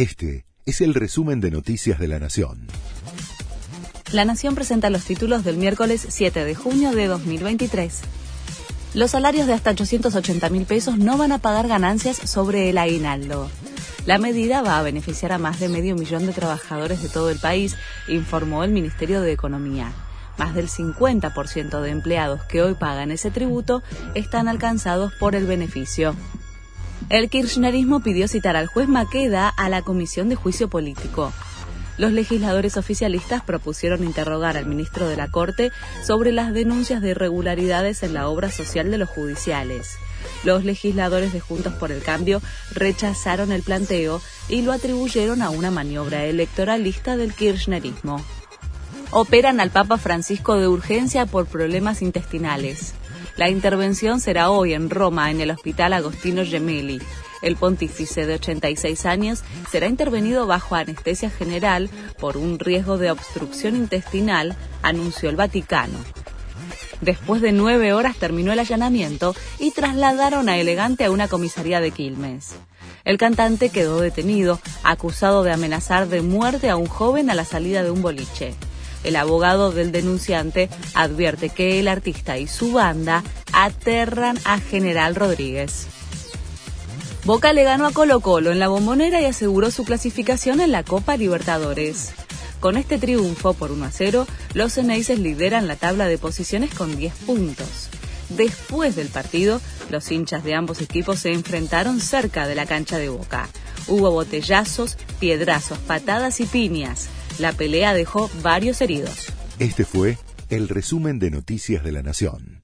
Este es el resumen de Noticias de la Nación. La Nación presenta los títulos del miércoles 7 de junio de 2023. Los salarios de hasta 880 mil pesos no van a pagar ganancias sobre el aguinaldo. La medida va a beneficiar a más de medio millón de trabajadores de todo el país, informó el Ministerio de Economía. Más del 50% de empleados que hoy pagan ese tributo están alcanzados por el beneficio. El kirchnerismo pidió citar al juez Maqueda a la Comisión de Juicio Político. Los legisladores oficialistas propusieron interrogar al ministro de la Corte sobre las denuncias de irregularidades en la obra social de los judiciales. Los legisladores de Juntos por el Cambio rechazaron el planteo y lo atribuyeron a una maniobra electoralista del kirchnerismo. Operan al Papa Francisco de urgencia por problemas intestinales. La intervención será hoy en Roma, en el Hospital Agostino Gemelli. El pontífice de 86 años será intervenido bajo anestesia general por un riesgo de obstrucción intestinal, anunció el Vaticano. Después de nueve horas terminó el allanamiento y trasladaron a Elegante a una comisaría de Quilmes. El cantante quedó detenido, acusado de amenazar de muerte a un joven a la salida de un boliche. El abogado del denunciante advierte que el artista y su banda aterran a General Rodríguez. Boca le ganó a Colo Colo en la bombonera y aseguró su clasificación en la Copa Libertadores. Con este triunfo por 1 a 0, los Ceneices lideran la tabla de posiciones con 10 puntos. Después del partido, los hinchas de ambos equipos se enfrentaron cerca de la cancha de Boca. Hubo botellazos, piedrazos, patadas y piñas. La pelea dejó varios heridos. Este fue el resumen de Noticias de la Nación.